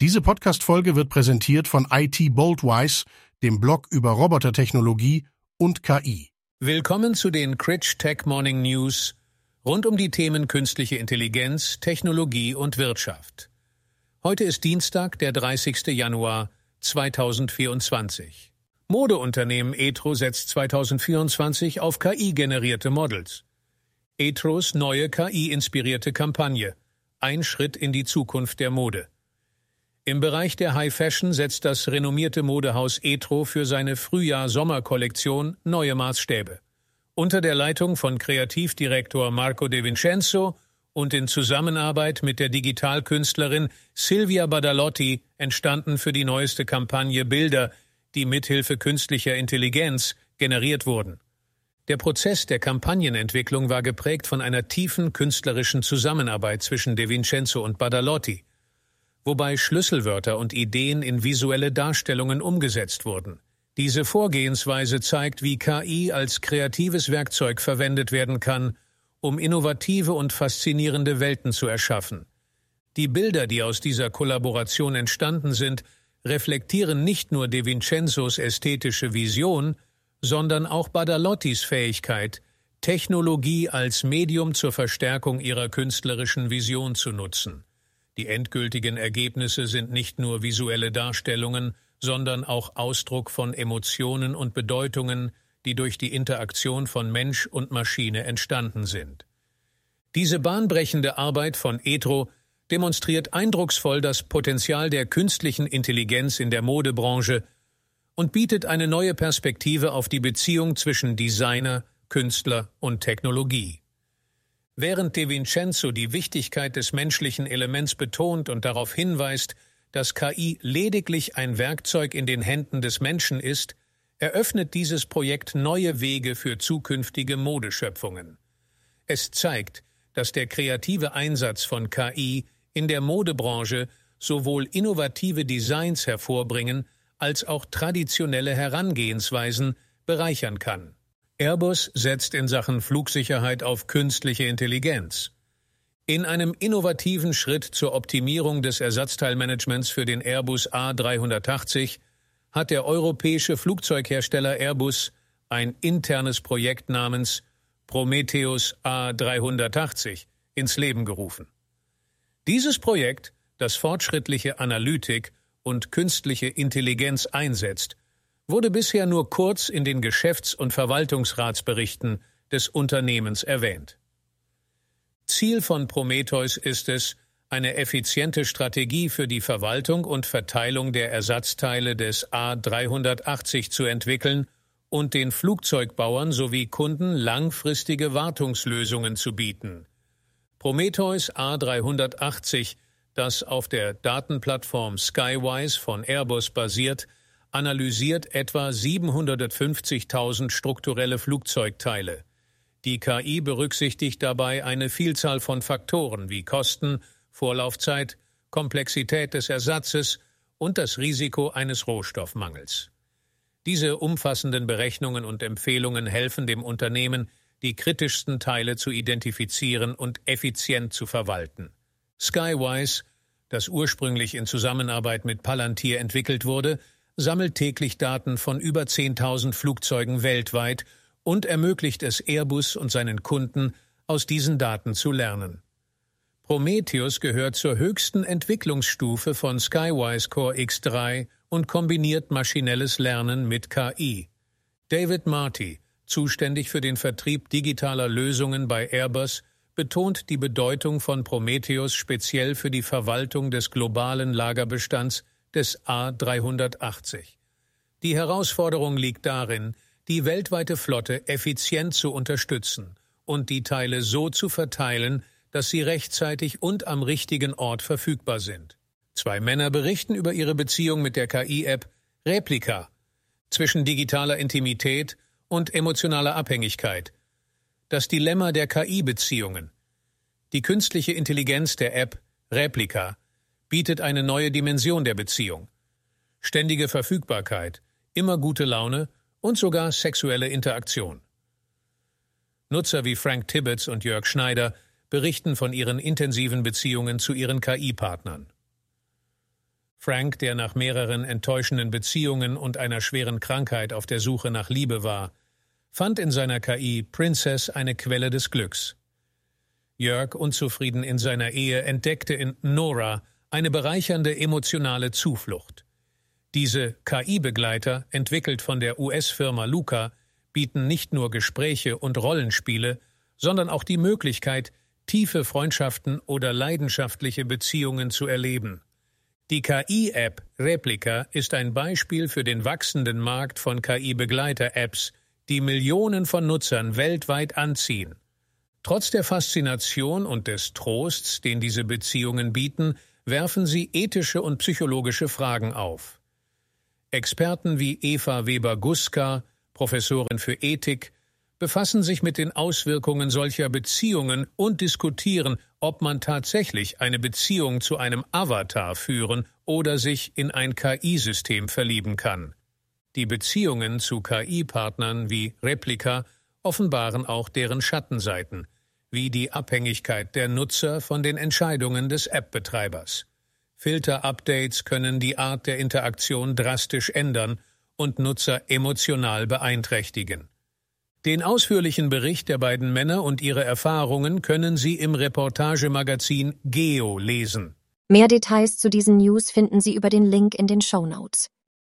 Diese Podcast-Folge wird präsentiert von IT Boldwise, dem Blog über Robotertechnologie und KI. Willkommen zu den Critch Tech Morning News rund um die Themen künstliche Intelligenz, Technologie und Wirtschaft. Heute ist Dienstag, der 30. Januar 2024. Modeunternehmen Etro setzt 2024 auf KI-generierte Models. Etros neue KI-inspirierte Kampagne. Ein Schritt in die Zukunft der Mode. Im Bereich der High Fashion setzt das renommierte Modehaus Etro für seine Frühjahr-Sommer-Kollektion neue Maßstäbe. Unter der Leitung von Kreativdirektor Marco De Vincenzo und in Zusammenarbeit mit der Digitalkünstlerin Silvia Badalotti entstanden für die neueste Kampagne Bilder, die mithilfe künstlicher Intelligenz generiert wurden. Der Prozess der Kampagnenentwicklung war geprägt von einer tiefen künstlerischen Zusammenarbeit zwischen De Vincenzo und Badalotti wobei Schlüsselwörter und Ideen in visuelle Darstellungen umgesetzt wurden. Diese Vorgehensweise zeigt, wie KI als kreatives Werkzeug verwendet werden kann, um innovative und faszinierende Welten zu erschaffen. Die Bilder, die aus dieser Kollaboration entstanden sind, reflektieren nicht nur De Vincenzos ästhetische Vision, sondern auch Badalottis Fähigkeit, Technologie als Medium zur Verstärkung ihrer künstlerischen Vision zu nutzen. Die endgültigen Ergebnisse sind nicht nur visuelle Darstellungen, sondern auch Ausdruck von Emotionen und Bedeutungen, die durch die Interaktion von Mensch und Maschine entstanden sind. Diese bahnbrechende Arbeit von Etro demonstriert eindrucksvoll das Potenzial der künstlichen Intelligenz in der Modebranche und bietet eine neue Perspektive auf die Beziehung zwischen Designer, Künstler und Technologie. Während De Vincenzo die Wichtigkeit des menschlichen Elements betont und darauf hinweist, dass KI lediglich ein Werkzeug in den Händen des Menschen ist, eröffnet dieses Projekt neue Wege für zukünftige Modeschöpfungen. Es zeigt, dass der kreative Einsatz von KI in der Modebranche sowohl innovative Designs hervorbringen als auch traditionelle Herangehensweisen bereichern kann. Airbus setzt in Sachen Flugsicherheit auf künstliche Intelligenz. In einem innovativen Schritt zur Optimierung des Ersatzteilmanagements für den Airbus A380 hat der europäische Flugzeughersteller Airbus ein internes Projekt namens Prometheus A380 ins Leben gerufen. Dieses Projekt, das fortschrittliche Analytik und künstliche Intelligenz einsetzt, wurde bisher nur kurz in den Geschäfts- und Verwaltungsratsberichten des Unternehmens erwähnt. Ziel von Prometheus ist es, eine effiziente Strategie für die Verwaltung und Verteilung der Ersatzteile des A380 zu entwickeln und den Flugzeugbauern sowie Kunden langfristige Wartungslösungen zu bieten. Prometheus A380, das auf der Datenplattform Skywise von Airbus basiert, analysiert etwa 750.000 strukturelle Flugzeugteile. Die KI berücksichtigt dabei eine Vielzahl von Faktoren wie Kosten, Vorlaufzeit, Komplexität des Ersatzes und das Risiko eines Rohstoffmangels. Diese umfassenden Berechnungen und Empfehlungen helfen dem Unternehmen, die kritischsten Teile zu identifizieren und effizient zu verwalten. Skywise, das ursprünglich in Zusammenarbeit mit Palantir entwickelt wurde, sammelt täglich Daten von über 10.000 Flugzeugen weltweit und ermöglicht es Airbus und seinen Kunden, aus diesen Daten zu lernen. Prometheus gehört zur höchsten Entwicklungsstufe von Skywise Core X3 und kombiniert maschinelles Lernen mit KI. David Marty, zuständig für den Vertrieb digitaler Lösungen bei Airbus, betont die Bedeutung von Prometheus speziell für die Verwaltung des globalen Lagerbestands des A380. Die Herausforderung liegt darin, die weltweite Flotte effizient zu unterstützen und die Teile so zu verteilen, dass sie rechtzeitig und am richtigen Ort verfügbar sind. Zwei Männer berichten über ihre Beziehung mit der KI-App Replika zwischen digitaler Intimität und emotionaler Abhängigkeit. Das Dilemma der KI-Beziehungen. Die künstliche Intelligenz der App Replika bietet eine neue Dimension der Beziehung. Ständige Verfügbarkeit, immer gute Laune und sogar sexuelle Interaktion. Nutzer wie Frank Tibbets und Jörg Schneider berichten von ihren intensiven Beziehungen zu ihren KI-Partnern. Frank, der nach mehreren enttäuschenden Beziehungen und einer schweren Krankheit auf der Suche nach Liebe war, fand in seiner KI Princess eine Quelle des Glücks. Jörg, unzufrieden in seiner Ehe, entdeckte in Nora eine bereichernde emotionale Zuflucht. Diese KI-Begleiter, entwickelt von der US-Firma Luca, bieten nicht nur Gespräche und Rollenspiele, sondern auch die Möglichkeit, tiefe Freundschaften oder leidenschaftliche Beziehungen zu erleben. Die KI-App Replika ist ein Beispiel für den wachsenden Markt von KI-Begleiter-Apps, die Millionen von Nutzern weltweit anziehen. Trotz der Faszination und des Trosts, den diese Beziehungen bieten, werfen sie ethische und psychologische Fragen auf. Experten wie Eva Weber-Guska, Professorin für Ethik, befassen sich mit den Auswirkungen solcher Beziehungen und diskutieren, ob man tatsächlich eine Beziehung zu einem Avatar führen oder sich in ein KI-System verlieben kann. Die Beziehungen zu KI-Partnern wie Replika offenbaren auch deren Schattenseiten, wie die Abhängigkeit der Nutzer von den Entscheidungen des App-Betreibers. Filter-Updates können die Art der Interaktion drastisch ändern und Nutzer emotional beeinträchtigen. Den ausführlichen Bericht der beiden Männer und ihre Erfahrungen können Sie im Reportagemagazin Geo lesen. Mehr Details zu diesen News finden Sie über den Link in den Show Notes.